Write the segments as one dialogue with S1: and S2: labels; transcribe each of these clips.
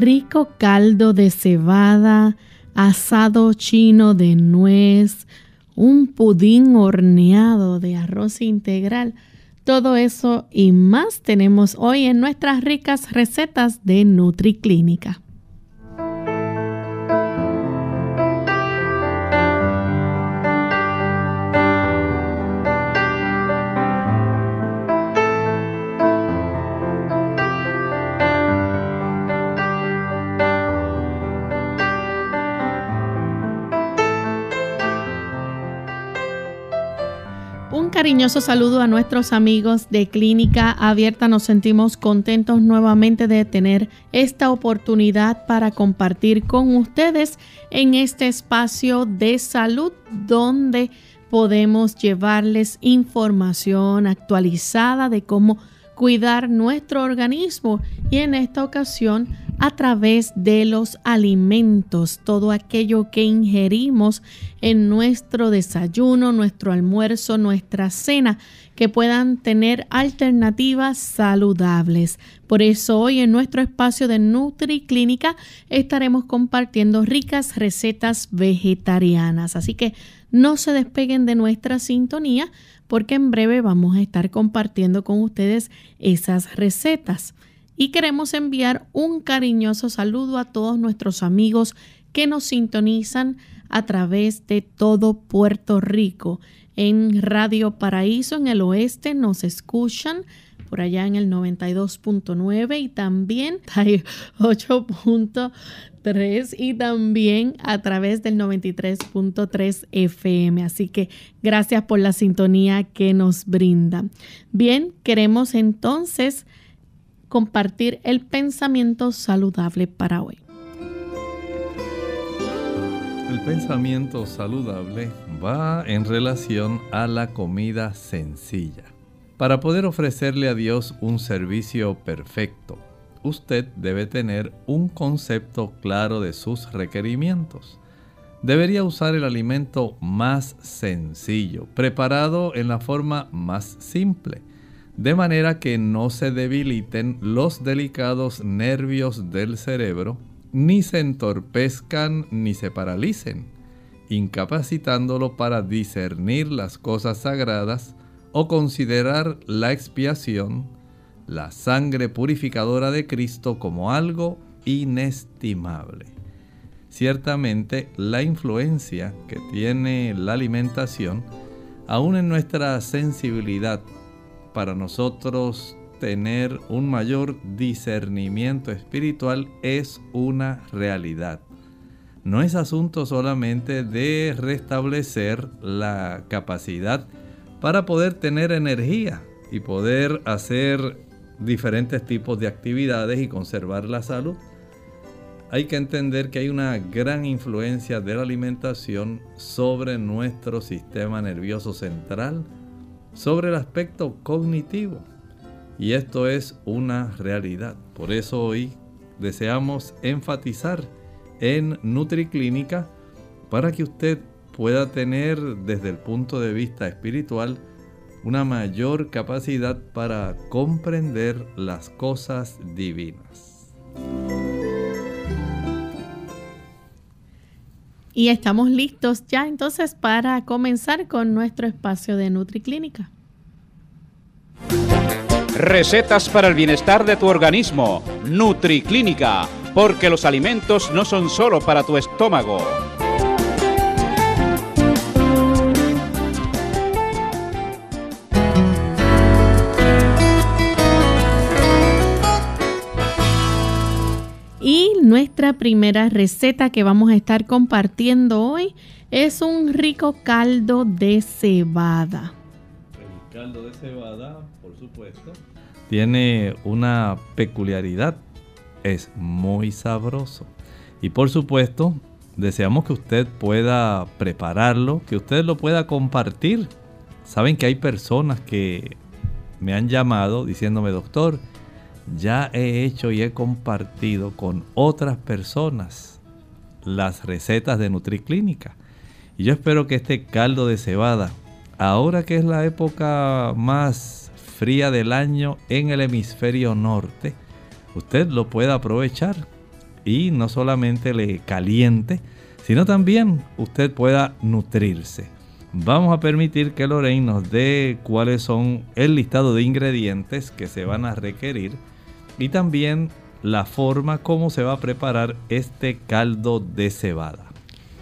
S1: Rico caldo de cebada, asado chino de nuez, un pudín horneado de arroz integral. Todo eso y más tenemos hoy en nuestras ricas recetas de NutriClínica. Cariñoso saludo a nuestros amigos de Clínica Abierta. Nos sentimos contentos nuevamente de tener esta oportunidad para compartir con ustedes en este espacio de salud donde podemos llevarles información actualizada de cómo cuidar nuestro organismo y en esta ocasión a través de los alimentos, todo aquello que ingerimos en nuestro desayuno, nuestro almuerzo, nuestra cena, que puedan tener alternativas saludables. Por eso hoy en nuestro espacio de NutriClínica estaremos compartiendo ricas recetas vegetarianas. Así que no se despeguen de nuestra sintonía porque en breve vamos a estar compartiendo con ustedes esas recetas y queremos enviar un cariñoso saludo a todos nuestros amigos que nos sintonizan a través de todo Puerto Rico. En Radio Paraíso en el oeste nos escuchan por allá en el 92.9 y también 8.3 y también a través del 93.3 FM. Así que gracias por la sintonía que nos brinda. Bien, queremos entonces compartir el pensamiento saludable para hoy.
S2: El pensamiento saludable va en relación a la comida sencilla. Para poder ofrecerle a Dios un servicio perfecto, usted debe tener un concepto claro de sus requerimientos. Debería usar el alimento más sencillo, preparado en la forma más simple de manera que no se debiliten los delicados nervios del cerebro, ni se entorpezcan ni se paralicen, incapacitándolo para discernir las cosas sagradas o considerar la expiación, la sangre purificadora de Cristo como algo inestimable. Ciertamente la influencia que tiene la alimentación, aún en nuestra sensibilidad para nosotros tener un mayor discernimiento espiritual es una realidad. No es asunto solamente de restablecer la capacidad para poder tener energía y poder hacer diferentes tipos de actividades y conservar la salud. Hay que entender que hay una gran influencia de la alimentación sobre nuestro sistema nervioso central, sobre el aspecto cognitivo. Y esto es una realidad. Por eso hoy deseamos enfatizar en NutriClínica para que usted pueda tener desde el punto de vista espiritual una mayor capacidad para comprender las cosas divinas.
S1: Y estamos listos ya entonces para comenzar con nuestro espacio de NutriClínica.
S3: Recetas para el bienestar de tu organismo. NutriClínica, porque los alimentos no son solo para tu estómago.
S1: Nuestra primera receta que vamos a estar compartiendo hoy es un rico caldo de cebada.
S2: El caldo de cebada, por supuesto, tiene una peculiaridad. Es muy sabroso. Y por supuesto, deseamos que usted pueda prepararlo, que usted lo pueda compartir. Saben que hay personas que me han llamado diciéndome, doctor, ya he hecho y he compartido con otras personas las recetas de NutriClínica. Y yo espero que este caldo de cebada, ahora que es la época más fría del año en el hemisferio norte, usted lo pueda aprovechar y no solamente le caliente, sino también usted pueda nutrirse. Vamos a permitir que Lorraine nos dé cuáles son el listado de ingredientes que se van a requerir y también la forma como se va a preparar este caldo de cebada.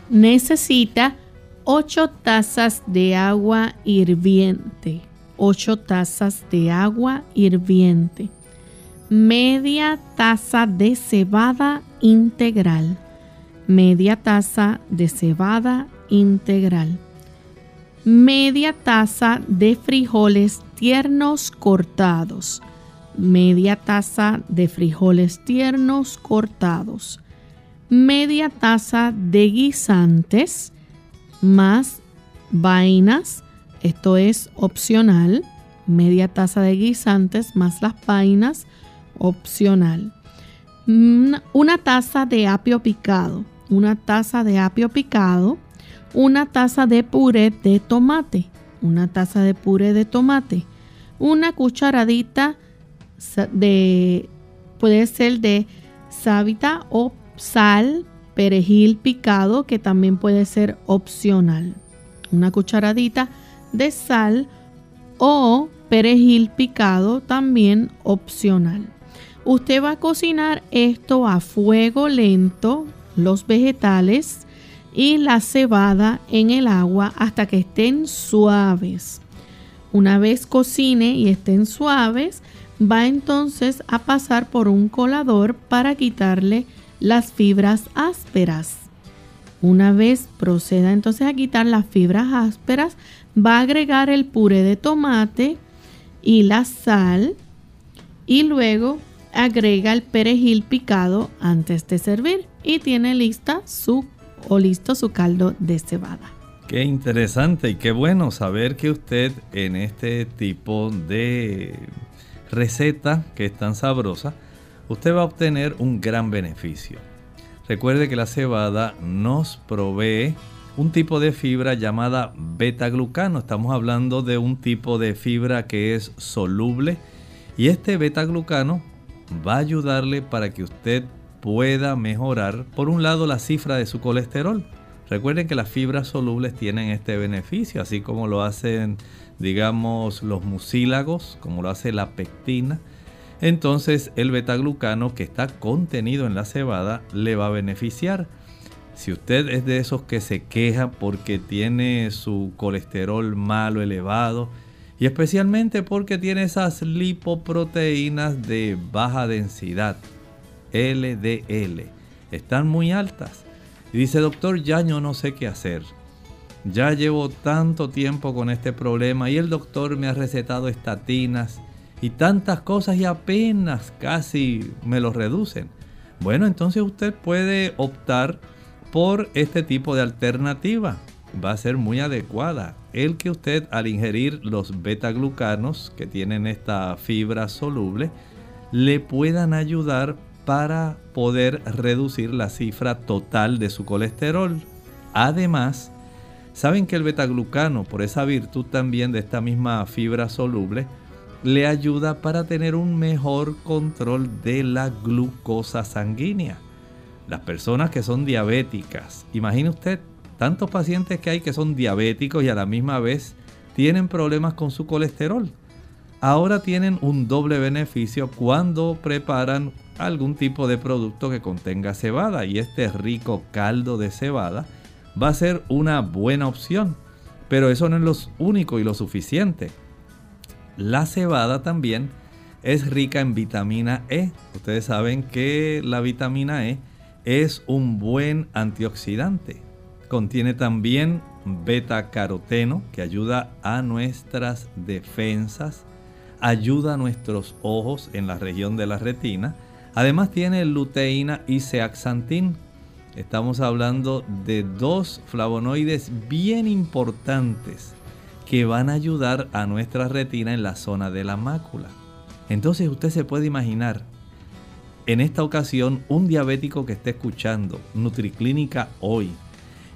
S1: Necesita 8 tazas de agua hirviente. 8 tazas de agua hirviente. Media taza de cebada integral. Media taza de cebada integral. Media taza de frijoles tiernos cortados media taza de frijoles tiernos cortados, media taza de guisantes más vainas, esto es opcional, media taza de guisantes más las vainas, opcional. Una taza de apio picado, una taza de apio picado, una taza de puré de tomate, una taza de puré de tomate, una cucharadita puede ser de sábita o sal, perejil picado, que también puede ser opcional. Una cucharadita de sal o perejil picado, también opcional. Usted va a cocinar esto a fuego lento, los vegetales y la cebada en el agua hasta que estén suaves. Una vez cocine y estén suaves, va entonces a pasar por un colador para quitarle las fibras ásperas. Una vez proceda entonces a quitar las fibras ásperas, va a agregar el puré de tomate y la sal y luego agrega el perejil picado antes de servir y tiene lista su o listo su caldo de cebada.
S2: Qué interesante y qué bueno saber que usted en este tipo de receta que es tan sabrosa, usted va a obtener un gran beneficio. Recuerde que la cebada nos provee un tipo de fibra llamada beta-glucano. Estamos hablando de un tipo de fibra que es soluble y este beta-glucano va a ayudarle para que usted pueda mejorar, por un lado, la cifra de su colesterol. Recuerden que las fibras solubles tienen este beneficio, así como lo hacen digamos, los mucílagos, como lo hace la pectina, entonces el betaglucano que está contenido en la cebada le va a beneficiar. Si usted es de esos que se queja porque tiene su colesterol malo elevado y especialmente porque tiene esas lipoproteínas de baja densidad, LDL, están muy altas. Y dice, doctor, ya yo no sé qué hacer. Ya llevo tanto tiempo con este problema y el doctor me ha recetado estatinas y tantas cosas y apenas casi me lo reducen. Bueno, entonces usted puede optar por este tipo de alternativa. Va a ser muy adecuada. El que usted al ingerir los beta-glucanos que tienen esta fibra soluble le puedan ayudar para poder reducir la cifra total de su colesterol. Además, Saben que el betaglucano, por esa virtud también de esta misma fibra soluble, le ayuda para tener un mejor control de la glucosa sanguínea. Las personas que son diabéticas, imagine usted tantos pacientes que hay que son diabéticos y a la misma vez tienen problemas con su colesterol. Ahora tienen un doble beneficio cuando preparan algún tipo de producto que contenga cebada y este rico caldo de cebada va a ser una buena opción. Pero eso no es lo único y lo suficiente. La cebada también es rica en vitamina E. Ustedes saben que la vitamina E es un buen antioxidante. Contiene también beta caroteno que ayuda a nuestras defensas, ayuda a nuestros ojos en la región de la retina. Además tiene luteína y zeaxantin. Estamos hablando de dos flavonoides bien importantes que van a ayudar a nuestra retina en la zona de la mácula. Entonces usted se puede imaginar en esta ocasión un diabético que esté escuchando Nutriclínica hoy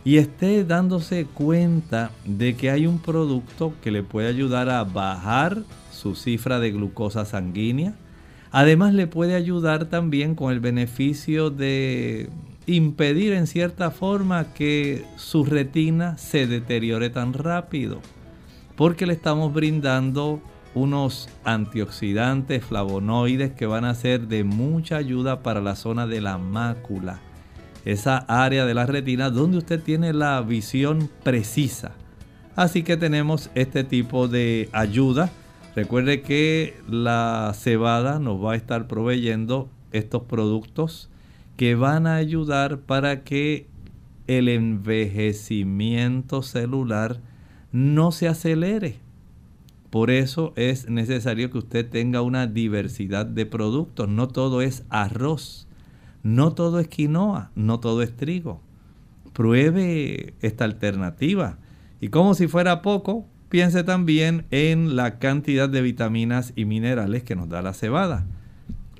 S2: y esté dándose cuenta de que hay un producto que le puede ayudar a bajar su cifra de glucosa sanguínea. Además le puede ayudar también con el beneficio de impedir en cierta forma que su retina se deteriore tan rápido. Porque le estamos brindando unos antioxidantes flavonoides que van a ser de mucha ayuda para la zona de la mácula esa área de la retina donde usted tiene la visión precisa. Así que tenemos este tipo de ayuda. Recuerde que la cebada nos va a estar proveyendo estos productos que van a ayudar para que el envejecimiento celular no se acelere. Por eso es necesario que usted tenga una diversidad de productos. No todo es arroz. No todo es quinoa, no todo es trigo. Pruebe esta alternativa. Y como si fuera poco, piense también en la cantidad de vitaminas y minerales que nos da la cebada.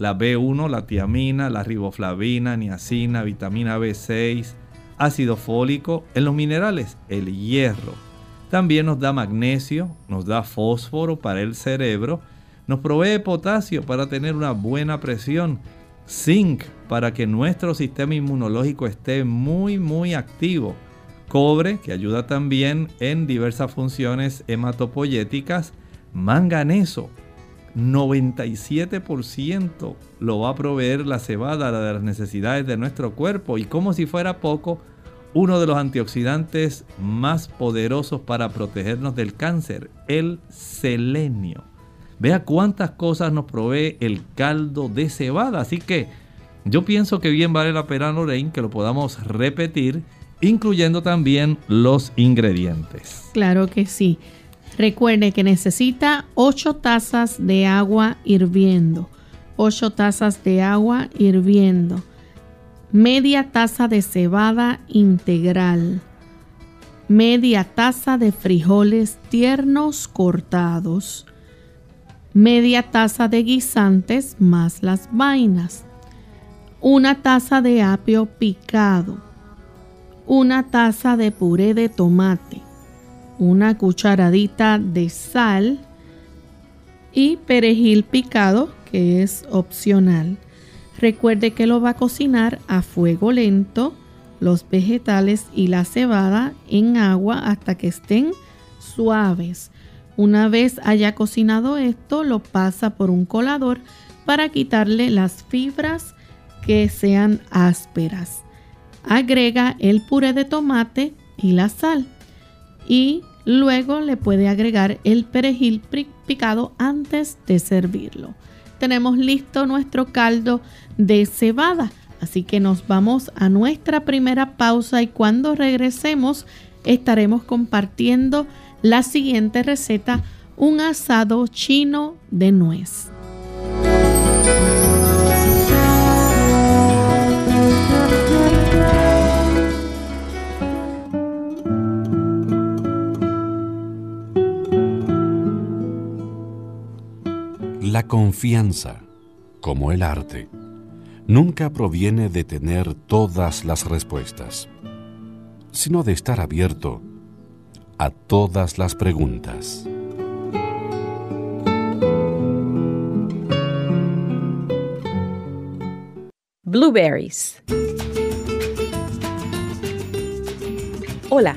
S2: La B1, la tiamina, la riboflavina, niacina, vitamina B6, ácido fólico. En los minerales, el hierro. También nos da magnesio, nos da fósforo para el cerebro, nos provee potasio para tener una buena presión zinc para que nuestro sistema inmunológico esté muy muy activo, cobre que ayuda también en diversas funciones hematopoyéticas, manganeso 97% lo va a proveer la cebada de las necesidades de nuestro cuerpo y como si fuera poco, uno de los antioxidantes más poderosos para protegernos del cáncer, el selenio. Vea cuántas cosas nos provee el caldo de cebada. Así que yo pienso que bien vale la pena, Lorraine, que lo podamos repetir, incluyendo también los ingredientes.
S1: Claro que sí. Recuerde que necesita 8 tazas de agua hirviendo. 8 tazas de agua hirviendo. Media taza de cebada integral. Media taza de frijoles tiernos cortados media taza de guisantes más las vainas, una taza de apio picado, una taza de puré de tomate, una cucharadita de sal y perejil picado que es opcional. Recuerde que lo va a cocinar a fuego lento, los vegetales y la cebada en agua hasta que estén suaves. Una vez haya cocinado esto, lo pasa por un colador para quitarle las fibras que sean ásperas. Agrega el puré de tomate y la sal y luego le puede agregar el perejil picado antes de servirlo. Tenemos listo nuestro caldo de cebada, así que nos vamos a nuestra primera pausa y cuando regresemos estaremos compartiendo la siguiente receta, un asado chino de nuez.
S4: La confianza, como el arte, nunca proviene de tener todas las respuestas, sino de estar abierto a todas las preguntas.
S5: Blueberries. Hola,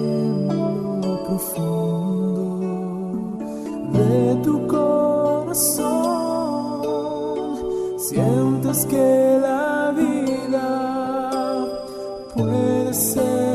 S6: tu corazón. Sientes que la vida puede ser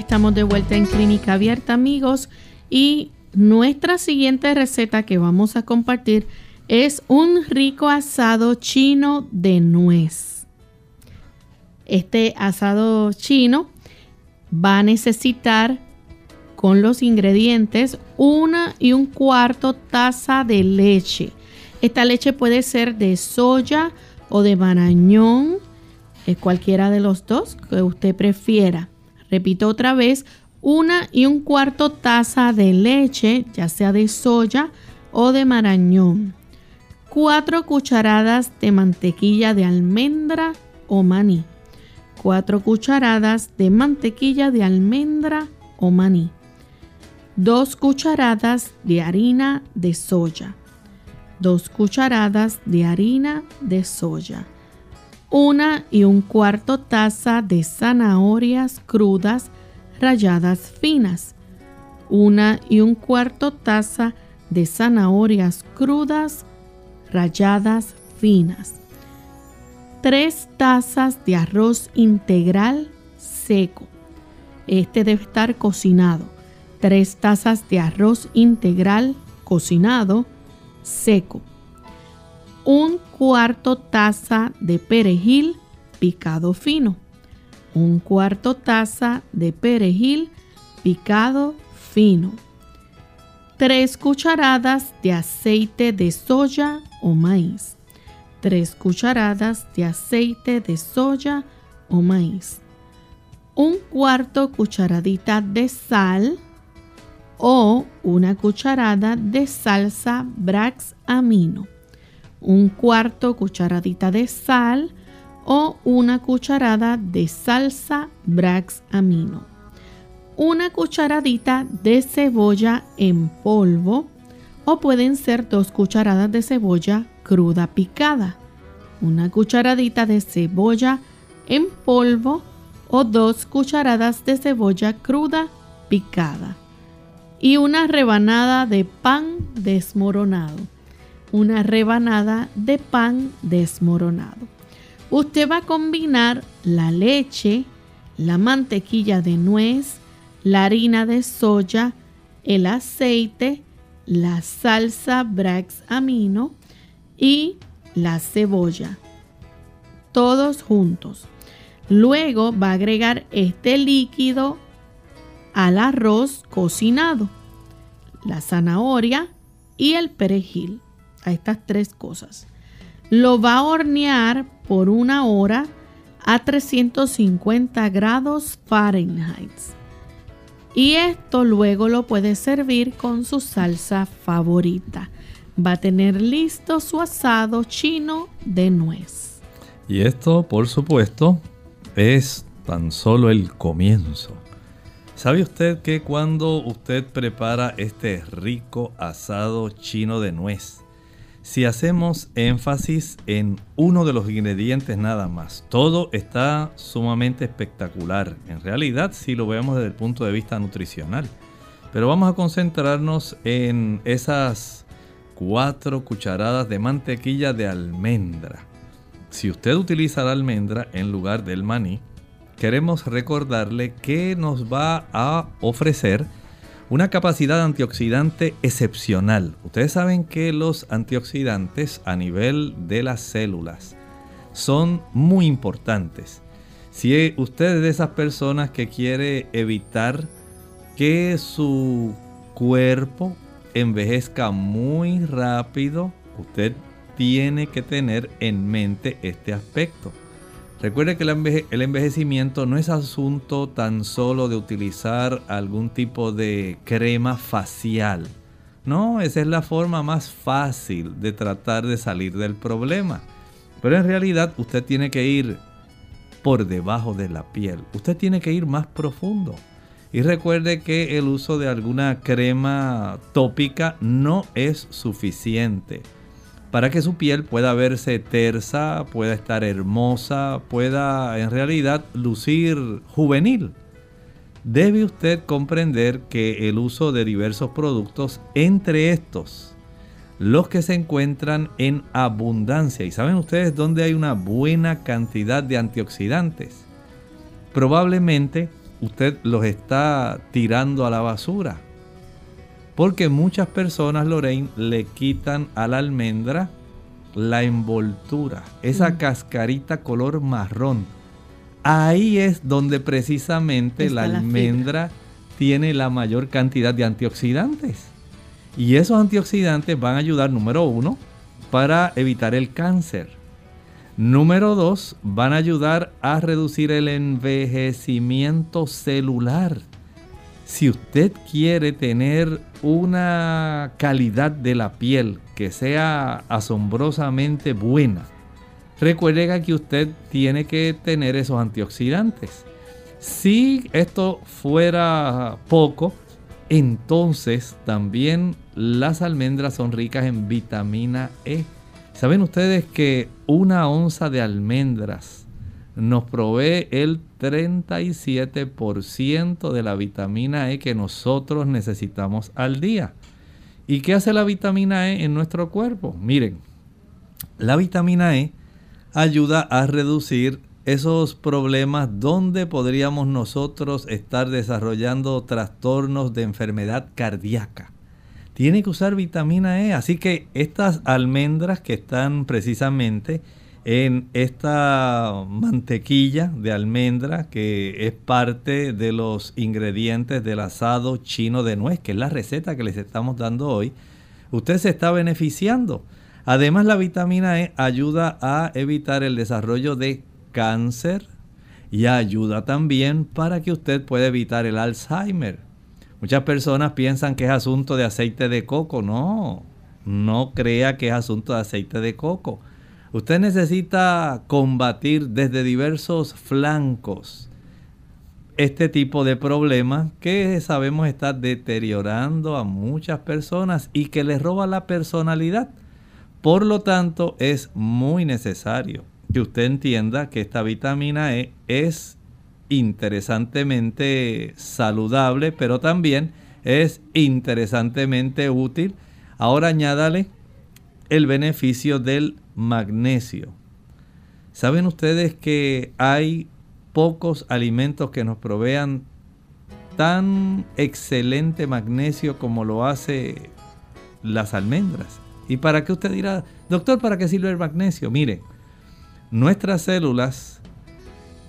S1: estamos de vuelta en Clínica Abierta, amigos, y nuestra siguiente receta que vamos a compartir es un rico asado chino de nuez. Este asado chino va a necesitar con los ingredientes una y un cuarto taza de leche. Esta leche puede ser de soya o de marañón, eh, cualquiera de los dos que usted prefiera. Repito otra vez, una y un cuarto taza de leche, ya sea de soya o de marañón. Cuatro cucharadas de mantequilla de almendra o maní. Cuatro cucharadas de mantequilla de almendra o maní. Dos cucharadas de harina de soya. Dos cucharadas de harina de soya una y un cuarto taza de zanahorias crudas ralladas finas, una y un cuarto taza de zanahorias crudas ralladas finas, tres tazas de arroz integral seco. Este debe estar cocinado. Tres tazas de arroz integral cocinado seco un cuarto taza de perejil picado fino, un cuarto taza de perejil picado fino, tres cucharadas de aceite de soya o maíz, tres cucharadas de aceite de soya o maíz, un cuarto cucharadita de sal o una cucharada de salsa Brax amino un cuarto cucharadita de sal o una cucharada de salsa Brax amino, una cucharadita de cebolla en polvo o pueden ser dos cucharadas de cebolla cruda picada, una cucharadita de cebolla en polvo o dos cucharadas de cebolla cruda picada, y una rebanada de pan desmoronado. Una rebanada de pan desmoronado. Usted va a combinar la leche, la mantequilla de nuez, la harina de soya, el aceite, la salsa Brax Amino y la cebolla. Todos juntos. Luego va a agregar este líquido al arroz cocinado, la zanahoria y el perejil. A estas tres cosas. Lo va a hornear por una hora a 350 grados Fahrenheit. Y esto luego lo puede servir con su salsa favorita. Va a tener listo su asado chino de nuez.
S2: Y esto, por supuesto, es tan solo el comienzo. ¿Sabe usted que cuando usted prepara este rico asado chino de nuez, si hacemos énfasis en uno de los ingredientes nada más, todo está sumamente espectacular. En realidad, si lo vemos desde el punto de vista nutricional. Pero vamos a concentrarnos en esas cuatro cucharadas de mantequilla de almendra. Si usted utiliza la almendra en lugar del maní, queremos recordarle que nos va a ofrecer una capacidad antioxidante excepcional. Ustedes saben que los antioxidantes a nivel de las células son muy importantes. Si usted es de esas personas que quiere evitar que su cuerpo envejezca muy rápido, usted tiene que tener en mente este aspecto. Recuerde que el envejecimiento no es asunto tan solo de utilizar algún tipo de crema facial. No, esa es la forma más fácil de tratar de salir del problema. Pero en realidad usted tiene que ir por debajo de la piel. Usted tiene que ir más profundo. Y recuerde que el uso de alguna crema tópica no es suficiente para que su piel pueda verse tersa, pueda estar hermosa, pueda en realidad lucir juvenil. Debe usted comprender que el uso de diversos productos, entre estos, los que se encuentran en abundancia, y saben ustedes dónde hay una buena cantidad de antioxidantes, probablemente usted los está tirando a la basura porque muchas personas, Lorraine, le quitan a la almendra la envoltura, esa mm. cascarita color marrón. Ahí es donde precisamente la almendra tiene la mayor cantidad de antioxidantes. Y esos antioxidantes van a ayudar, número uno, para evitar el cáncer. Número dos, van a ayudar a reducir el envejecimiento celular. Si usted quiere tener una calidad de la piel que sea asombrosamente buena, recuerde que usted tiene que tener esos antioxidantes. Si esto fuera poco, entonces también las almendras son ricas en vitamina E. ¿Saben ustedes que una onza de almendras nos provee el 37% de la vitamina E que nosotros necesitamos al día. ¿Y qué hace la vitamina E en nuestro cuerpo? Miren, la vitamina E ayuda a reducir esos problemas donde podríamos nosotros estar desarrollando trastornos de enfermedad cardíaca. Tiene que usar vitamina E, así que estas almendras que están precisamente en esta mantequilla de almendra que es parte de los ingredientes del asado chino de nuez, que es la receta que les estamos dando hoy, usted se está beneficiando. Además la vitamina E ayuda a evitar el desarrollo de cáncer y ayuda también para que usted pueda evitar el Alzheimer. Muchas personas piensan que es asunto de aceite de coco. No, no crea que es asunto de aceite de coco. Usted necesita combatir desde diversos flancos este tipo de problema que sabemos está deteriorando a muchas personas y que les roba la personalidad. Por lo tanto, es muy necesario que usted entienda que esta vitamina E es interesantemente saludable, pero también es interesantemente útil. Ahora añádale el beneficio del magnesio. ¿Saben ustedes que hay pocos alimentos que nos provean tan excelente magnesio como lo hace las almendras? ¿Y para qué usted dirá, doctor, para qué sirve el magnesio? Mire, nuestras células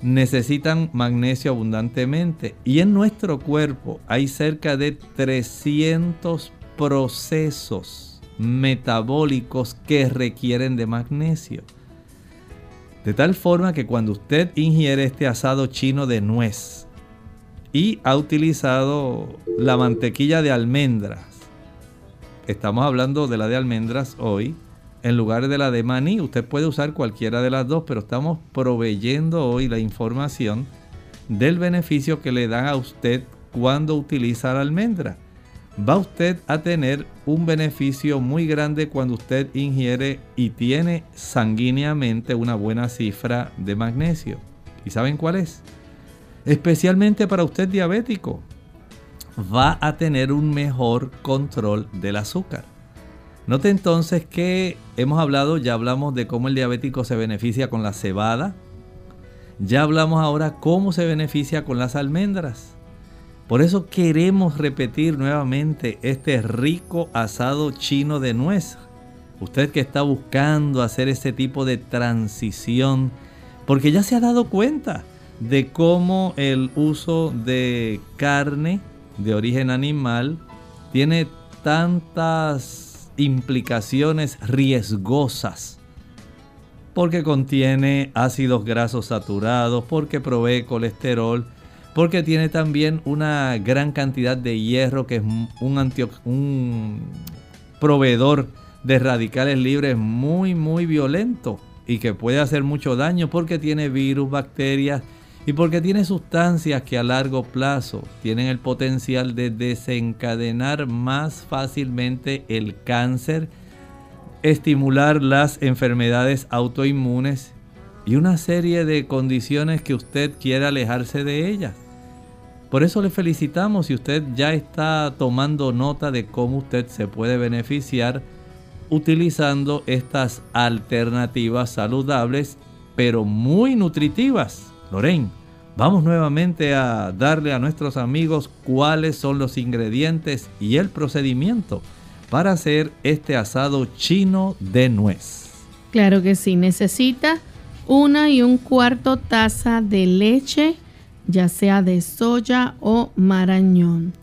S2: necesitan magnesio abundantemente y en nuestro cuerpo hay cerca de 300 procesos metabólicos que requieren de magnesio. De tal forma que cuando usted ingiere este asado chino de nuez y ha utilizado la mantequilla de almendras, estamos hablando de la de almendras hoy, en lugar de la de maní, usted puede usar cualquiera de las dos, pero estamos proveyendo hoy la información del beneficio que le dan a usted cuando utiliza la almendra va usted a tener un beneficio muy grande cuando usted ingiere y tiene sanguíneamente una buena cifra de magnesio. ¿Y saben cuál es? Especialmente para usted diabético, va a tener un mejor control del azúcar. Note entonces que hemos hablado, ya hablamos de cómo el diabético se beneficia con la cebada, ya hablamos ahora cómo se beneficia con las almendras. Por eso queremos repetir nuevamente este rico asado chino de nuez. Usted que está buscando hacer ese tipo de transición, porque ya se ha dado cuenta de cómo el uso de carne de origen animal tiene tantas implicaciones riesgosas porque contiene ácidos grasos saturados, porque provee colesterol, porque tiene también una gran cantidad de hierro que es un, un proveedor de radicales libres muy muy violento y que puede hacer mucho daño porque tiene virus, bacterias y porque tiene sustancias que a largo plazo tienen el potencial de desencadenar más fácilmente el cáncer, estimular las enfermedades autoinmunes y una serie de condiciones que usted quiere alejarse de ellas. Por eso le felicitamos si usted ya está tomando nota de cómo usted se puede beneficiar utilizando estas alternativas saludables pero muy nutritivas. Lorraine, vamos nuevamente a darle a nuestros amigos cuáles son los ingredientes y el procedimiento para hacer este asado chino de nuez.
S1: Claro que sí, necesita una y un cuarto taza de leche ya sea de soya o marañón.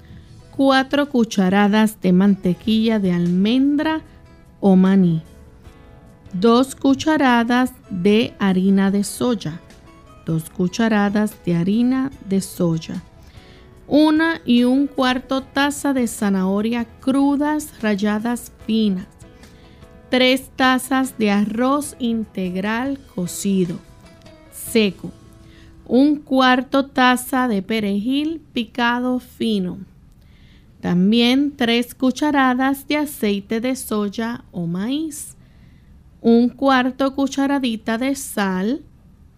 S1: 4 cucharadas de mantequilla de almendra o maní. 2 cucharadas de harina de soya. 2 cucharadas de harina de soya. Una y un cuarto taza de zanahoria crudas ralladas finas. 3 tazas de arroz integral cocido, seco un cuarto taza de perejil picado fino. También tres cucharadas de aceite de soya o maíz. Un cuarto cucharadita de sal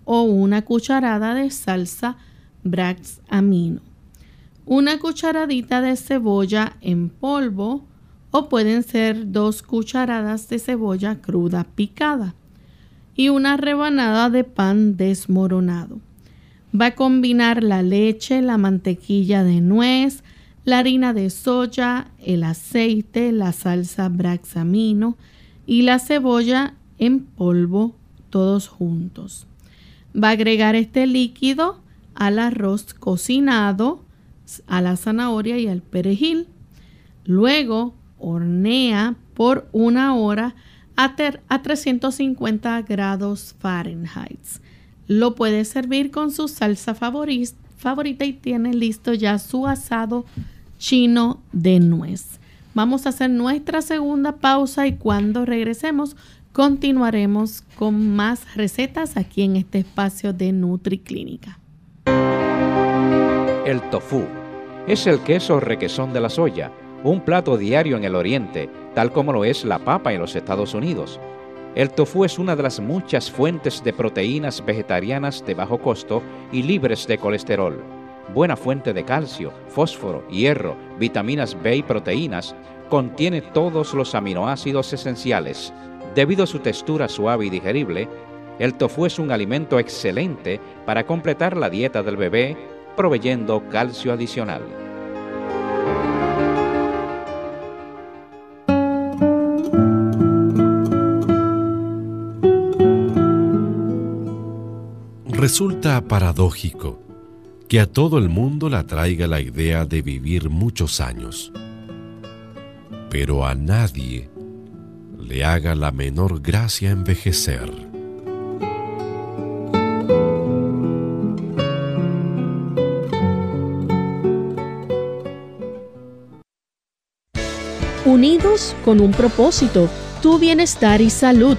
S1: o una cucharada de salsa Brax amino. Una cucharadita de cebolla en polvo o pueden ser dos cucharadas de cebolla cruda picada y una rebanada de pan desmoronado. Va a combinar la leche, la mantequilla de nuez, la harina de soya, el aceite, la salsa braxamino y la cebolla en polvo todos juntos. Va a agregar este líquido al arroz cocinado, a la zanahoria y al perejil. Luego hornea por una hora a, a 350 grados Fahrenheit. Lo puede servir con su salsa favorita y tiene listo ya su asado chino de nuez. Vamos a hacer nuestra segunda pausa y cuando regresemos continuaremos con más recetas aquí en este espacio de NutriClínica.
S3: El tofu es el queso requesón de la soya, un plato diario en el oriente, tal como lo es la papa en los Estados Unidos. El tofu es una de las muchas fuentes de proteínas vegetarianas de bajo costo y libres de colesterol. Buena fuente de calcio, fósforo, hierro, vitaminas B y proteínas, contiene todos los aminoácidos esenciales. Debido a su textura suave y digerible, el tofu es un alimento excelente para completar la dieta del bebé, proveyendo calcio adicional.
S4: Resulta paradójico que a todo el mundo le atraiga la idea de vivir muchos años, pero a nadie le haga la menor gracia envejecer.
S1: Unidos con un propósito, tu bienestar y salud.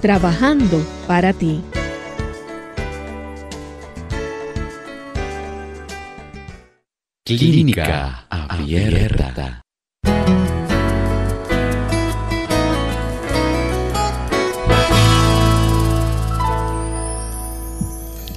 S1: trabajando para ti.
S7: Clínica Abierta.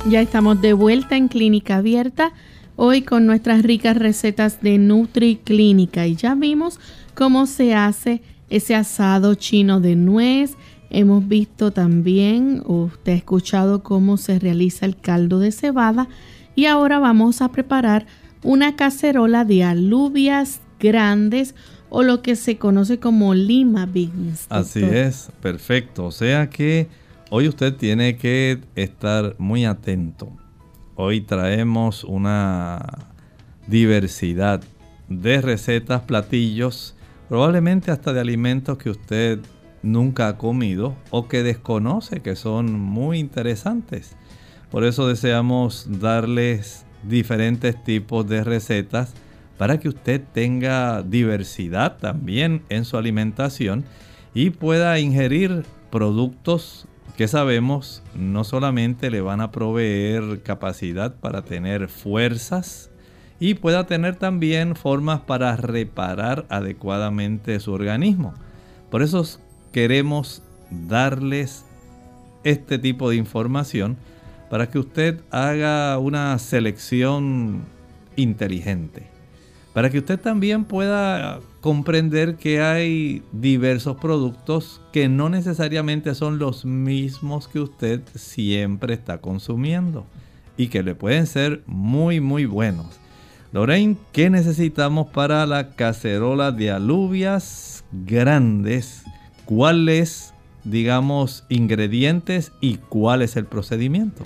S1: Ya estamos de vuelta en Clínica Abierta, hoy con nuestras ricas recetas de Nutri Clínica y ya vimos cómo se hace ese asado chino de nuez, Hemos visto también, usted ha escuchado cómo se realiza el caldo de cebada y ahora vamos a preparar una cacerola de alubias grandes o lo que se conoce como lima beans.
S2: Así es, perfecto. O sea que hoy usted tiene que estar muy atento. Hoy traemos una diversidad de recetas, platillos, probablemente hasta de alimentos que usted nunca ha comido o que desconoce que son muy interesantes. Por eso deseamos darles diferentes tipos de recetas para que usted tenga diversidad también en su alimentación y pueda ingerir productos que sabemos no solamente le van a proveer capacidad para tener fuerzas y pueda tener también formas para reparar adecuadamente su organismo. Por eso queremos darles este tipo de información para que usted haga una selección inteligente. Para que usted también pueda comprender que hay diversos productos que no necesariamente son los mismos que usted siempre está consumiendo y que le pueden ser muy muy buenos. Lorraine, ¿qué necesitamos para la cacerola de alubias grandes cuáles, digamos, ingredientes y cuál es el procedimiento.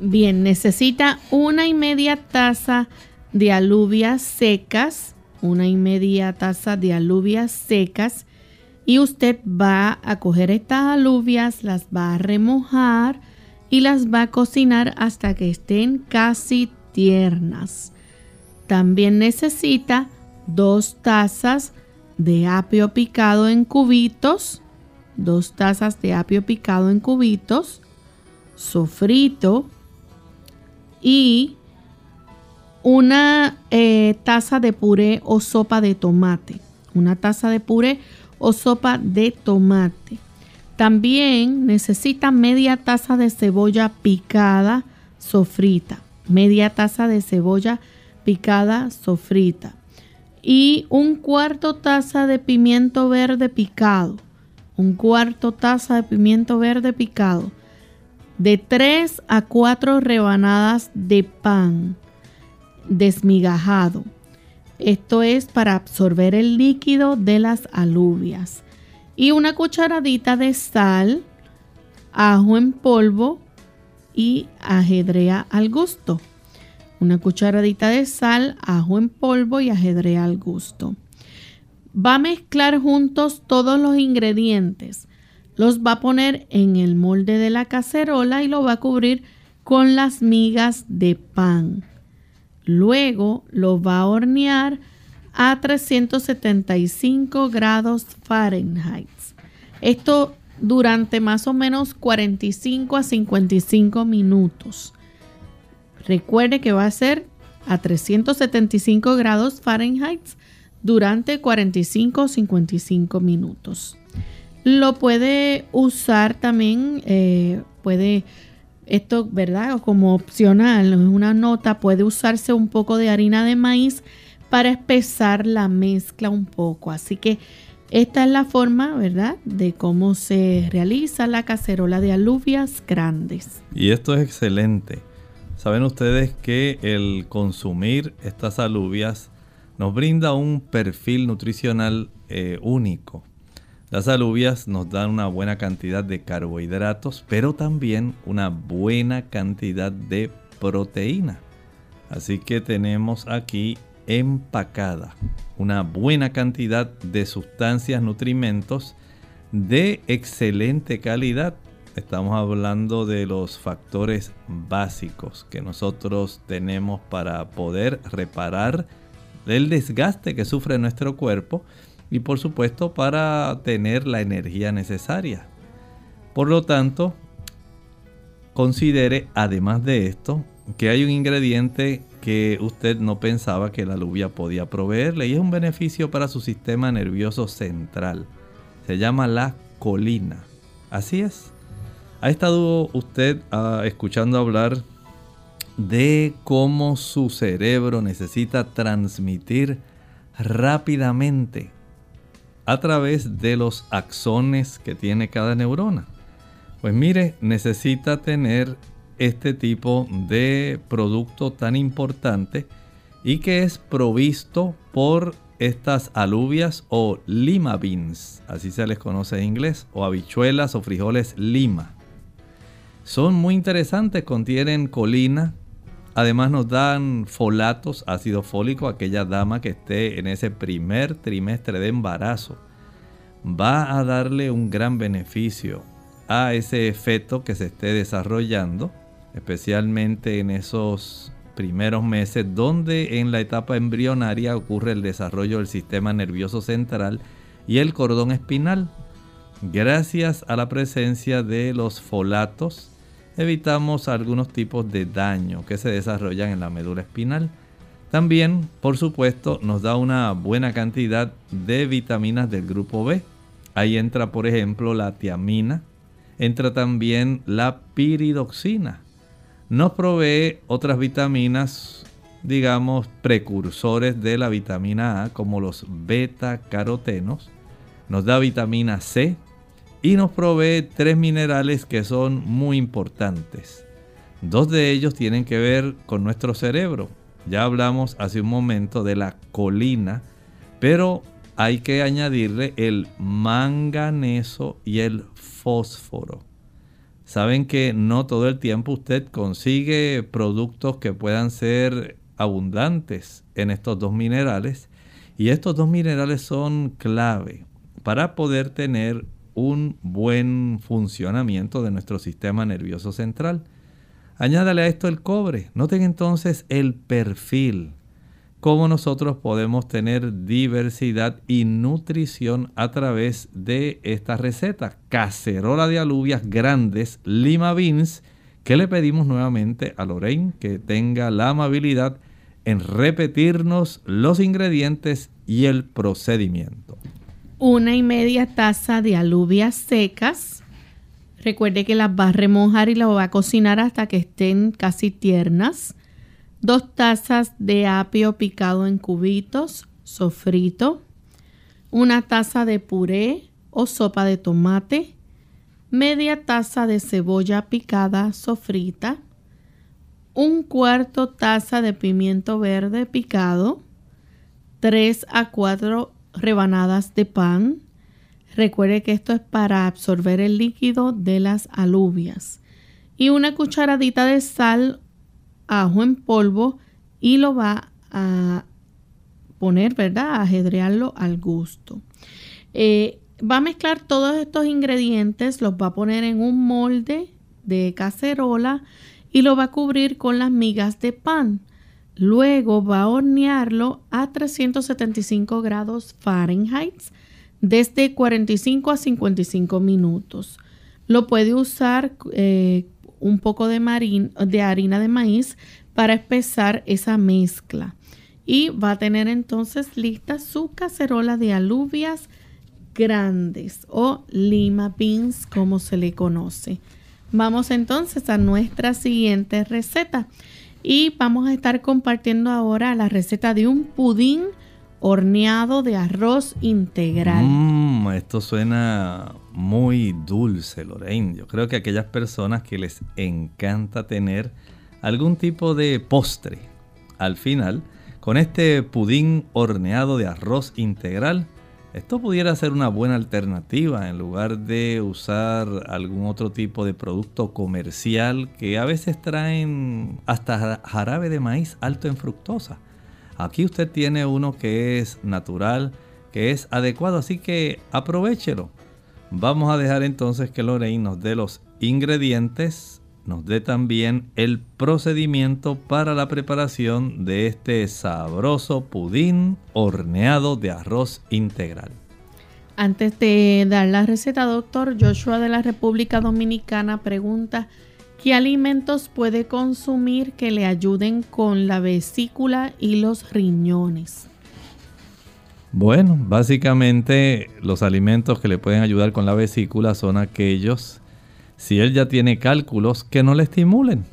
S1: Bien, necesita una y media taza de alubias secas, una y media taza de alubias secas y usted va a coger estas alubias, las va a remojar y las va a cocinar hasta que estén casi tiernas. También necesita dos tazas de apio picado en cubitos, dos tazas de apio picado en cubitos, sofrito y una eh, taza de puré o sopa de tomate. Una taza de puré o sopa de tomate. También necesita media taza de cebolla picada sofrita. Media taza de cebolla picada sofrita y un cuarto taza de pimiento verde picado. Un cuarto taza de pimiento verde picado. De 3 a 4 rebanadas de pan desmigajado. Esto es para absorber el líquido de las alubias. Y una cucharadita de sal, ajo en polvo y ajedrea al gusto una cucharadita de sal, ajo en polvo y ajedrez al gusto. Va a mezclar juntos todos los ingredientes. Los va a poner en el molde de la cacerola y lo va a cubrir con las migas de pan. Luego lo va a hornear a 375 grados Fahrenheit. Esto durante más o menos 45 a 55 minutos. Recuerde que va a ser a 375 grados Fahrenheit durante 45 o 55 minutos. Lo puede usar también, eh, puede, esto, ¿verdad? Como opcional, una nota, puede usarse un poco de harina de maíz para espesar la mezcla un poco. Así que esta es la forma, ¿verdad?, de cómo se realiza la cacerola de alubias grandes.
S2: Y esto es excelente. Saben ustedes que el consumir estas alubias nos brinda un perfil nutricional eh, único. Las alubias nos dan una buena cantidad de carbohidratos, pero también una buena cantidad de proteína. Así que tenemos aquí empacada una buena cantidad de sustancias, nutrimentos de excelente calidad. Estamos hablando de los factores básicos que nosotros tenemos para poder reparar el desgaste que sufre nuestro cuerpo y por supuesto para tener la energía necesaria. Por lo tanto, considere además de esto que hay un ingrediente que usted no pensaba que la alubia podía proveerle y es un beneficio para su sistema nervioso central. Se llama la colina. Así es. ¿Ha estado usted ah, escuchando hablar de cómo su cerebro necesita transmitir rápidamente a través de los axones que tiene cada neurona? Pues mire, necesita tener este tipo de producto tan importante y que es provisto por estas alubias o lima beans, así se les conoce en inglés, o habichuelas o frijoles lima. Son muy interesantes, contienen colina, además nos dan folatos, ácido fólico, aquella dama que esté en ese primer trimestre de embarazo. Va a darle un gran beneficio a ese efecto que se esté desarrollando especialmente en esos primeros meses donde en la etapa embrionaria ocurre el desarrollo del sistema nervioso central y el cordón espinal. Gracias a la presencia de los folatos evitamos algunos tipos de daño que se desarrollan en la médula espinal. También, por supuesto, nos da una buena cantidad de vitaminas del grupo B. Ahí entra, por ejemplo, la tiamina, entra también la piridoxina, nos provee otras vitaminas, digamos, precursores de la vitamina A, como los beta-carotenos. Nos da vitamina C y nos provee tres minerales que son muy importantes. Dos de ellos tienen que ver con nuestro cerebro. Ya hablamos hace un momento de la colina, pero hay que añadirle el manganeso y el fósforo. Saben que no todo el tiempo usted consigue productos que puedan ser abundantes en estos dos minerales y estos dos minerales son clave para poder tener un buen funcionamiento de nuestro sistema nervioso central. Añádale a esto el cobre. Noten entonces el perfil cómo nosotros podemos tener diversidad y nutrición a través de esta receta. Cacerola de alubias grandes, lima beans, que le pedimos nuevamente a Lorraine que tenga la amabilidad en repetirnos los ingredientes y el procedimiento.
S1: Una y media taza de alubias secas. Recuerde que las va a remojar y las va a cocinar hasta que estén casi tiernas. 2 tazas de apio picado en cubitos, sofrito, una taza de puré o sopa de tomate, media taza de cebolla picada sofrita, un cuarto taza de pimiento verde picado, 3 a 4 rebanadas de pan. Recuerde que esto es para absorber el líquido de las alubias. Y una cucharadita de sal ajo en polvo y lo va a poner, ¿verdad? A ajedrearlo al gusto. Eh, va a mezclar todos estos ingredientes, los va a poner en un molde de cacerola y lo va a cubrir con las migas de pan. Luego va a hornearlo a 375 grados Fahrenheit desde 45 a 55 minutos. Lo puede usar eh, un poco de, de harina de maíz para espesar esa mezcla. Y va a tener entonces lista su cacerola de alubias grandes o lima beans como se le conoce. Vamos entonces a nuestra siguiente receta y vamos a estar compartiendo ahora la receta de un pudín horneado de arroz integral.
S2: Mmm, esto suena muy dulce, Lorraine. Yo creo que aquellas personas que les encanta tener algún tipo de postre al final, con este pudín horneado de arroz integral, esto pudiera ser una buena alternativa en lugar de usar algún otro tipo de producto comercial que a veces traen hasta jarabe de maíz alto en fructosa. Aquí usted tiene uno que es natural, que es adecuado, así que aprovechelo. Vamos a dejar entonces que Lorraine nos dé los ingredientes, nos dé también el procedimiento para la preparación de este sabroso pudín horneado de arroz integral.
S1: Antes de dar la receta, doctor Joshua de la República Dominicana pregunta, ¿qué alimentos puede consumir que le ayuden con la vesícula y los riñones?
S2: Bueno, básicamente los alimentos que le pueden ayudar con la vesícula son aquellos si él ya tiene cálculos que no le estimulen.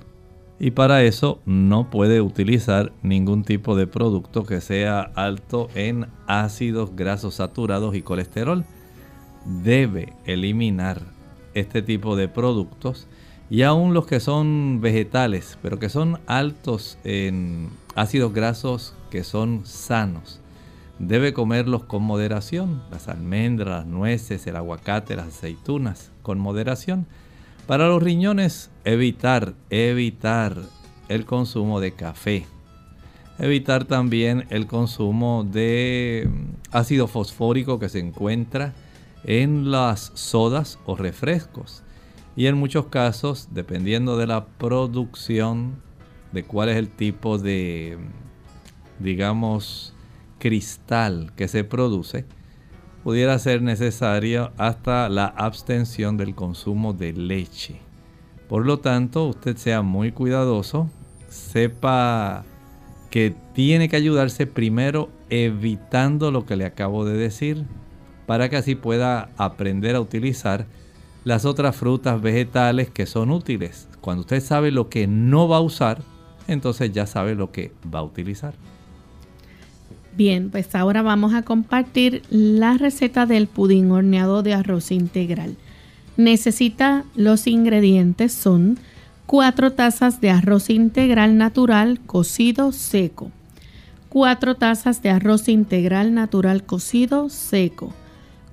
S2: Y para eso no puede utilizar ningún tipo de producto que sea alto en ácidos grasos saturados y colesterol. Debe eliminar este tipo de productos y aún los que son vegetales, pero que son altos en ácidos grasos que son sanos. Debe comerlos con moderación, las almendras, las nueces, el aguacate, las aceitunas, con moderación para los riñones, evitar, evitar el consumo de café. Evitar también el consumo de mm, ácido fosfórico que se encuentra en las sodas o refrescos. Y en muchos casos, dependiendo de la producción, de cuál es el tipo de, mm, digamos, cristal que se produce, pudiera ser necesario hasta la abstención del consumo de leche. Por lo tanto, usted sea muy cuidadoso, sepa que tiene que ayudarse primero evitando lo que le acabo de decir, para que así pueda aprender a utilizar las otras frutas vegetales que son útiles. Cuando usted sabe lo que no va a usar, entonces ya sabe lo que va a utilizar.
S1: Bien, pues ahora vamos a compartir la receta del pudín horneado de arroz integral. Necesita los ingredientes son 4 tazas de arroz integral natural cocido seco, 4 tazas de arroz integral natural cocido seco,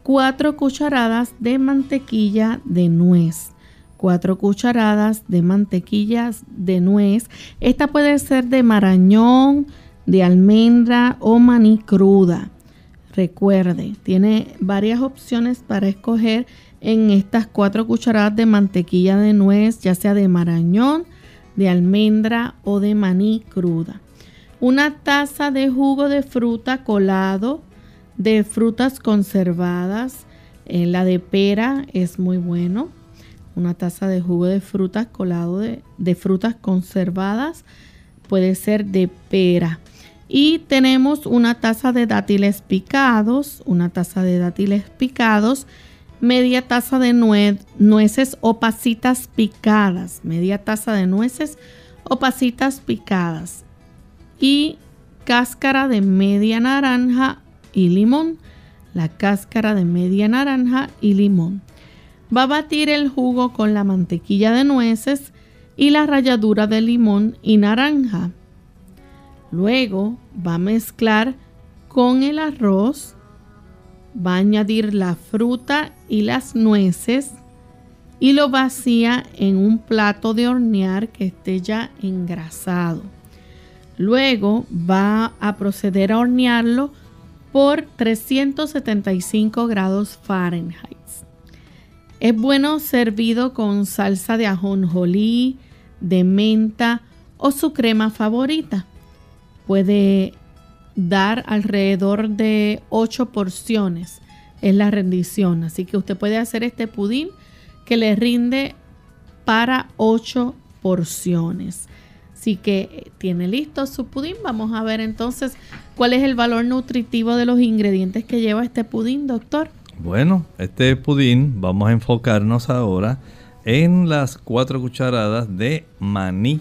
S1: 4 cucharadas de mantequilla de nuez, 4 cucharadas de mantequilla de nuez. Esta puede ser de marañón, de almendra o maní cruda. Recuerde, tiene varias opciones para escoger en estas cuatro cucharadas de mantequilla de nuez, ya sea de marañón, de almendra o de maní cruda. Una taza de jugo de fruta colado de frutas conservadas. Eh, la de pera es muy bueno. Una taza de jugo de frutas colado de, de frutas conservadas. Puede ser de pera. Y tenemos una taza de dátiles picados, una taza de dátiles picados, media taza de nueces o pasitas picadas, media taza de nueces o pasitas picadas y cáscara de media naranja y limón, la cáscara de media naranja y limón. Va a batir el jugo con la mantequilla de nueces y la ralladura de limón y naranja. Luego va a mezclar con el arroz, va a añadir la fruta y las nueces y lo vacía en un plato de hornear que esté ya engrasado. Luego va a proceder a hornearlo por 375 grados Fahrenheit. Es bueno servido con salsa de ajonjolí, de menta o su crema favorita. Puede dar alrededor de 8 porciones. Es la rendición. Así que usted puede hacer este pudín que le rinde para 8 porciones. Así que eh, tiene listo su pudín. Vamos a ver entonces cuál es el valor nutritivo de los ingredientes que lleva este pudín, doctor.
S2: Bueno, este pudín vamos a enfocarnos ahora en las cuatro cucharadas de maní.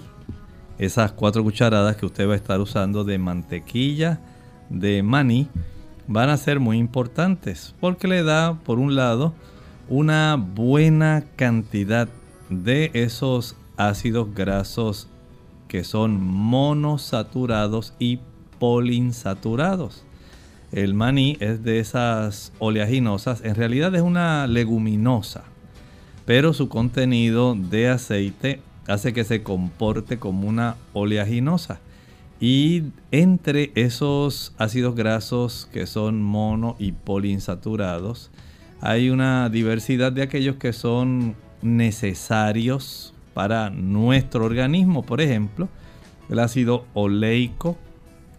S2: Esas cuatro cucharadas que usted va a estar usando de mantequilla de maní van a ser muy importantes porque le da, por un lado, una buena cantidad de esos ácidos grasos que son monosaturados y polinsaturados. El maní es de esas oleaginosas, en realidad es una leguminosa, pero su contenido de aceite hace que se comporte como una oleaginosa. Y entre esos ácidos grasos que son mono y poliinsaturados, hay una diversidad de aquellos que son necesarios para nuestro organismo. Por ejemplo, el ácido oleico,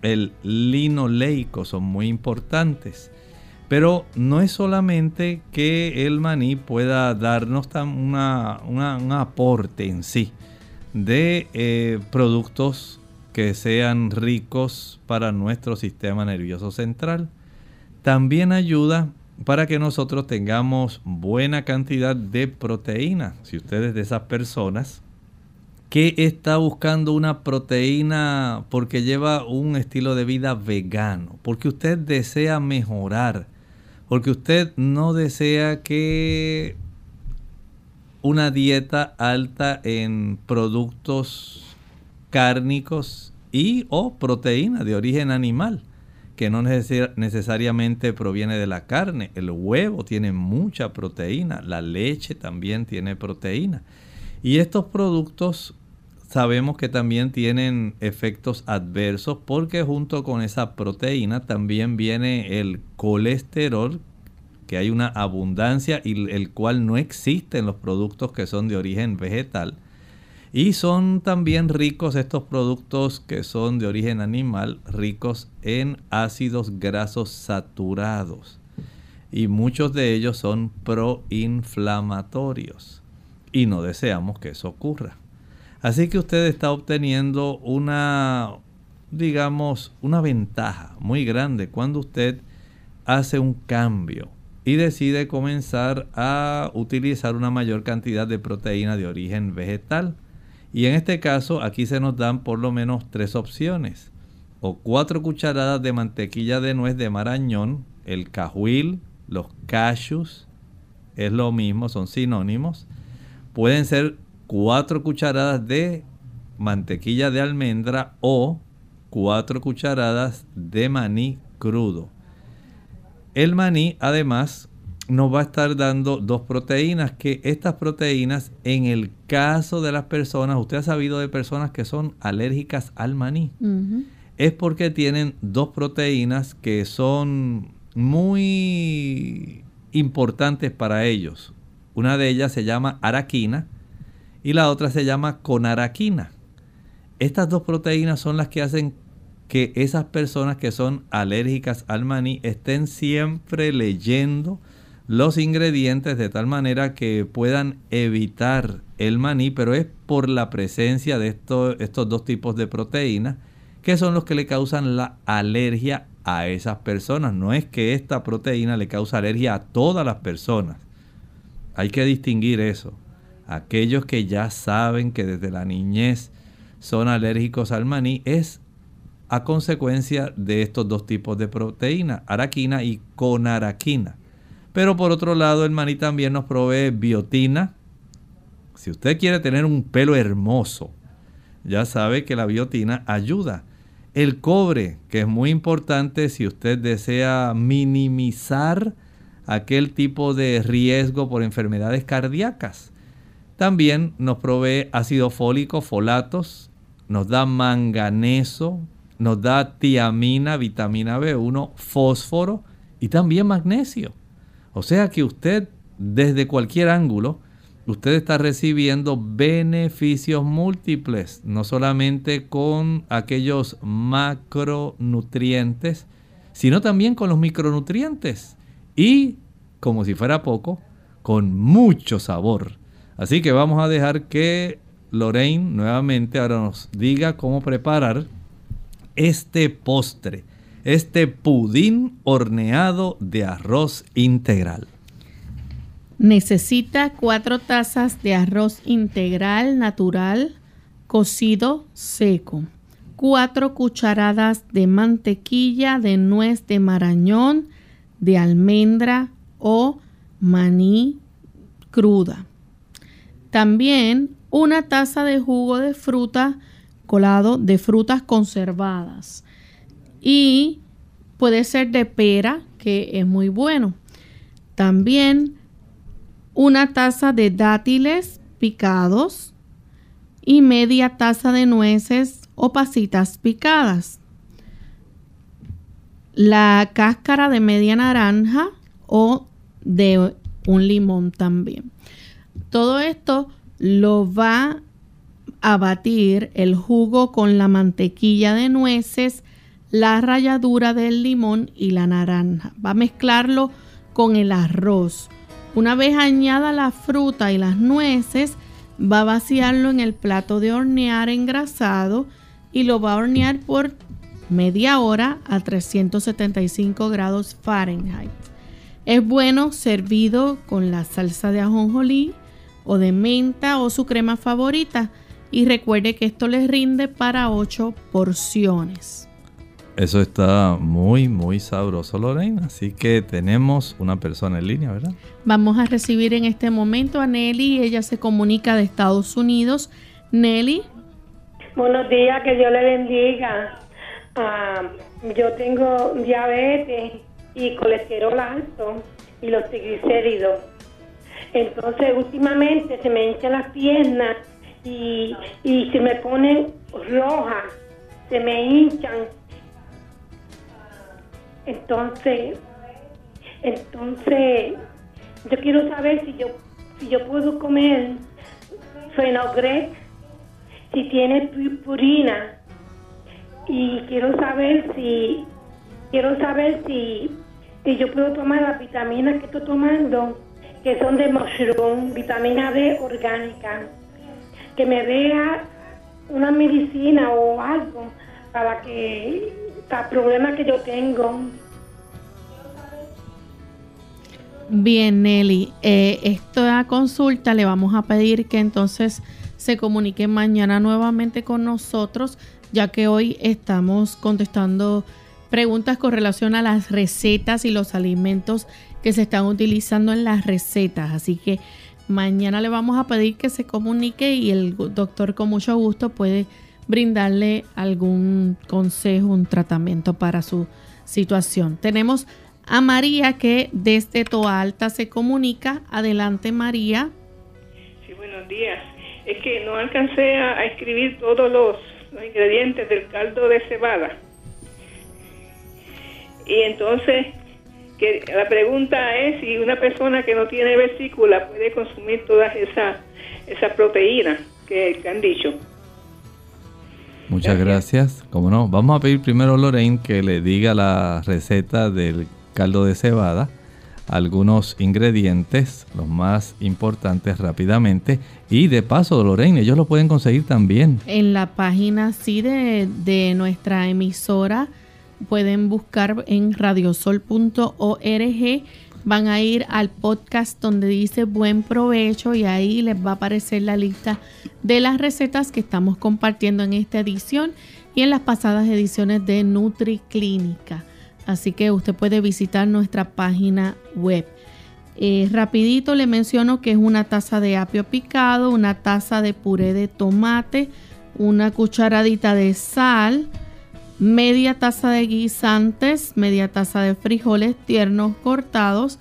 S2: el linoleico son muy importantes. Pero no es solamente que el maní pueda darnos una, un aporte en sí de eh, productos que sean ricos para nuestro sistema nervioso central. También ayuda para que nosotros tengamos buena cantidad de proteína. Si usted es de esas personas que está buscando una proteína porque lleva un estilo de vida vegano, porque usted desea mejorar, porque usted no desea que una dieta alta en productos cárnicos y o proteína de origen animal que no necesariamente proviene de la carne. El huevo tiene mucha proteína, la leche también tiene proteína. Y estos productos sabemos que también tienen efectos adversos porque junto con esa proteína también viene el colesterol, que hay una abundancia y el cual no existe en los productos que son de origen vegetal. Y son también ricos estos productos que son de origen animal, ricos en ácidos grasos saturados. Y muchos de ellos son proinflamatorios. Y no deseamos que eso ocurra. Así que usted está obteniendo una, digamos, una ventaja muy grande cuando usted hace un cambio y decide comenzar a utilizar una mayor cantidad de proteína de origen vegetal y en este caso aquí se nos dan por lo menos tres opciones. O cuatro cucharadas de mantequilla de nuez de marañón, el cajuil, los cashews, es lo mismo, son sinónimos. Pueden ser cuatro cucharadas de mantequilla de almendra o cuatro cucharadas de maní crudo. El maní además nos va a estar dando dos proteínas, que estas proteínas, en el caso de las personas, usted ha sabido de personas que son alérgicas al maní, es porque tienen dos proteínas que son muy importantes para ellos. Una de ellas se llama araquina y la otra se llama conaraquina. Estas dos proteínas son las que hacen que esas personas que son alérgicas al maní estén siempre leyendo los ingredientes de tal manera que puedan evitar el maní, pero es por la presencia de estos dos tipos de proteínas que son los que le causan la alergia a esas personas. No es que esta proteína le causa alergia a todas las personas. Hay que distinguir eso. Aquellos que ya saben que desde la niñez son alérgicos al maní es a consecuencia de estos dos tipos de proteína, araquina y conaraquina. Pero por otro lado, el maní también nos provee biotina. Si usted quiere tener un pelo hermoso, ya sabe que la biotina ayuda. El cobre, que es muy importante si usted desea minimizar aquel tipo de riesgo por enfermedades cardíacas. También nos provee ácido fólico, folatos, nos da manganeso, nos da tiamina, vitamina B1, fósforo y también magnesio. O sea que usted desde cualquier ángulo usted está recibiendo beneficios múltiples, no solamente con aquellos macronutrientes, sino también con los micronutrientes. Y, como si fuera poco, con mucho sabor. Así que vamos a dejar que Lorraine nuevamente ahora nos diga cómo preparar este postre, este pudín horneado de arroz integral.
S1: Necesita cuatro tazas de arroz integral natural cocido seco, cuatro cucharadas de mantequilla de nuez de marañón, de almendra o maní cruda. También una taza de jugo de fruta colado de frutas conservadas. Y puede ser de pera, que es muy bueno. También una taza de dátiles picados y media taza de nueces o pasitas picadas. La cáscara de media naranja o de un limón también. Todo esto lo va a batir el jugo con la mantequilla de nueces, la ralladura del limón y la naranja. Va a mezclarlo con el arroz. Una vez añada la fruta y las nueces, va a vaciarlo en el plato de hornear engrasado y lo va a hornear por media hora a 375 grados Fahrenheit. Es bueno servido con la salsa de ajonjolí o de menta o su crema favorita y recuerde que esto les rinde para 8 porciones.
S2: Eso está muy, muy sabroso, Lorena. Así que tenemos una persona en línea, ¿verdad?
S1: Vamos a recibir en este momento a Nelly. Ella se comunica de Estados Unidos. Nelly.
S8: Buenos días, que Dios le bendiga. Ah, yo tengo diabetes y colesterol alto y los triglicéridos. Entonces, últimamente se me hinchan las piernas y, y se me ponen rojas, se me hinchan. Entonces, entonces, yo quiero saber si yo, si yo puedo comer fenogrex, si tiene purina, y quiero saber si, quiero saber si, si yo puedo tomar las vitaminas que estoy tomando, que son de mushroom, vitamina D orgánica que me vea una medicina o algo para que para problemas que yo tengo.
S1: Bien, Nelly, eh, esta consulta le vamos a pedir que entonces se comunique mañana nuevamente con nosotros, ya que hoy estamos contestando preguntas con relación a las recetas y los alimentos que se están utilizando en las recetas. Así que Mañana le vamos a pedir que se comunique y el doctor con mucho gusto puede brindarle algún consejo, un tratamiento para su situación. Tenemos a María que desde Toa Alta se comunica. Adelante María.
S9: Sí, buenos días. Es que no alcancé a, escribir todos los, los ingredientes del caldo de cebada. Y entonces que la pregunta es si una persona que no tiene vesícula puede consumir todas esas esa proteínas que, han dicho.
S2: Muchas gracias. Como no, vamos a pedir primero a Lorraine que le diga la receta del caldo de cebada, algunos ingredientes, los más importantes rápidamente. Y de paso, Lorraine, ellos lo pueden conseguir también.
S1: En la página sí de, de nuestra emisora pueden buscar en radiosol.org. Van a ir al podcast donde dice buen provecho y ahí les va a aparecer la lista de las recetas que estamos compartiendo en esta edición y en las pasadas ediciones de NutriClínica. Así que usted puede visitar nuestra página web. Eh, rapidito le menciono que es una taza de apio picado, una taza de puré de tomate, una cucharadita de sal, media taza de guisantes, media taza de frijoles tiernos cortados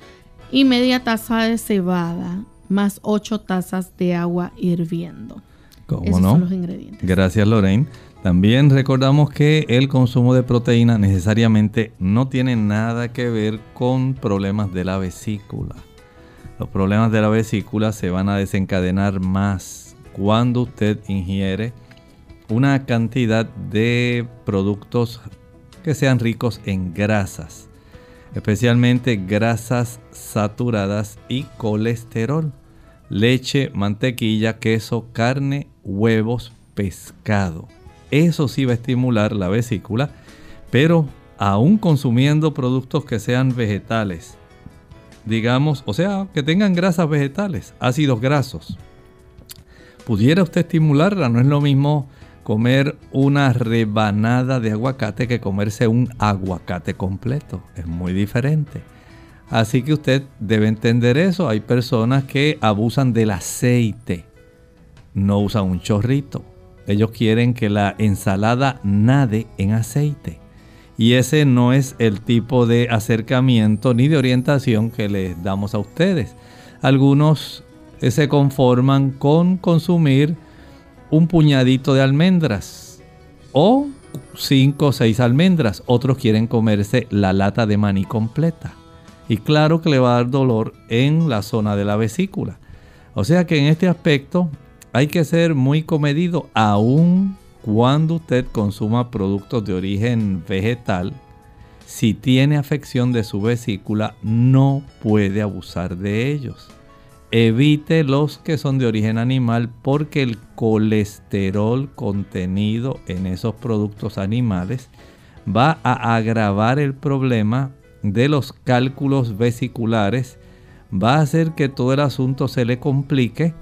S1: y media taza de cebada, más 8 tazas de agua hirviendo.
S2: ¿Cómo no? Son los ingredientes. Gracias, Lorraine. También recordamos que el consumo de proteína necesariamente no tiene nada que ver con problemas de la vesícula. Los problemas de la vesícula se van a desencadenar más cuando usted ingiere una cantidad de productos que sean ricos en grasas, especialmente grasas saturadas y colesterol, leche, mantequilla, queso, carne, huevos, pescado. Eso sí va a estimular la vesícula, pero aún consumiendo productos que sean vegetales, digamos, o sea, que tengan grasas vegetales, ácidos grasos, pudiera usted estimularla, no es lo mismo comer una rebanada de aguacate que comerse un aguacate completo, es muy diferente. Así que usted debe entender eso, hay personas que abusan del aceite, no usan un chorrito, ellos quieren que la ensalada nade en aceite. Y ese no es el tipo de acercamiento ni de orientación que les damos a ustedes. Algunos eh, se conforman con consumir un puñadito de almendras o cinco o seis almendras. Otros quieren comerse la lata de maní completa. Y claro que le va a dar dolor en la zona de la vesícula. O sea que en este aspecto hay que ser muy comedido aún cuando usted consuma productos de origen vegetal, si tiene afección de su vesícula, no puede abusar de ellos. Evite los que son de origen animal porque el colesterol contenido en esos productos animales va a agravar el problema de los cálculos vesiculares, va a hacer que todo el asunto se le complique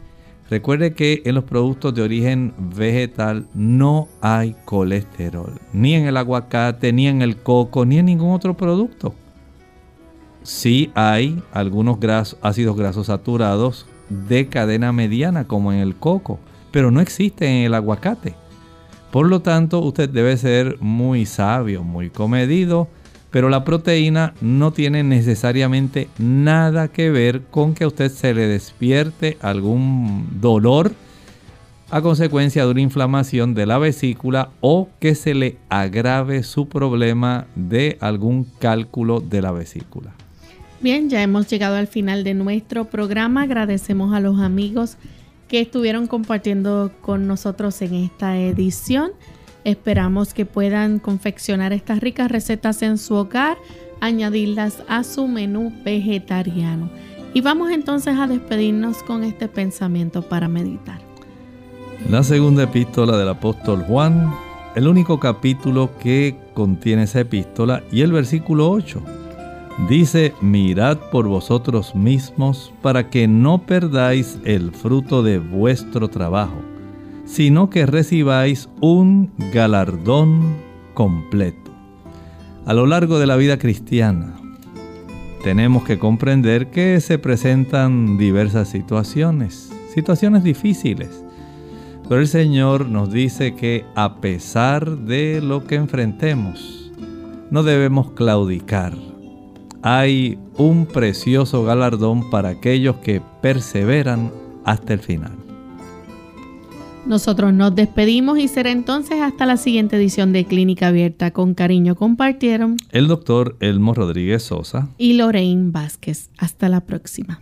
S2: Recuerde que en los productos de origen vegetal no hay colesterol, ni en el aguacate, ni en el coco, ni en ningún otro producto. Sí hay algunos ácidos grasos saturados de cadena mediana como en el coco, pero no existe en el aguacate. Por lo tanto, usted debe ser muy sabio, muy comedido pero la proteína no tiene necesariamente nada que ver con que a usted se le despierte algún dolor a consecuencia de una inflamación de la vesícula o que se le agrave su problema de algún cálculo de la vesícula.
S1: Bien, ya hemos llegado al final de nuestro programa. Agradecemos a los amigos que estuvieron compartiendo con nosotros en esta edición. Esperamos que puedan confeccionar estas ricas recetas en su hogar, añadirlas a su menú vegetariano. Y vamos entonces a despedirnos con este pensamiento para meditar.
S2: La segunda epístola del apóstol Juan, el único capítulo que contiene esa epístola y el versículo 8. Dice, mirad por vosotros mismos para que no perdáis el fruto de vuestro trabajo sino que recibáis un galardón completo. A lo largo de la vida cristiana, tenemos que comprender que se presentan diversas situaciones, situaciones difíciles. Pero el Señor nos dice que a pesar de lo que enfrentemos, no debemos claudicar. Hay un precioso galardón para aquellos que perseveran hasta el final.
S1: Nosotros nos despedimos y será entonces hasta la siguiente edición de Clínica Abierta. Con cariño compartieron
S2: el doctor Elmo Rodríguez Sosa
S1: y Lorraine Vázquez. Hasta la próxima.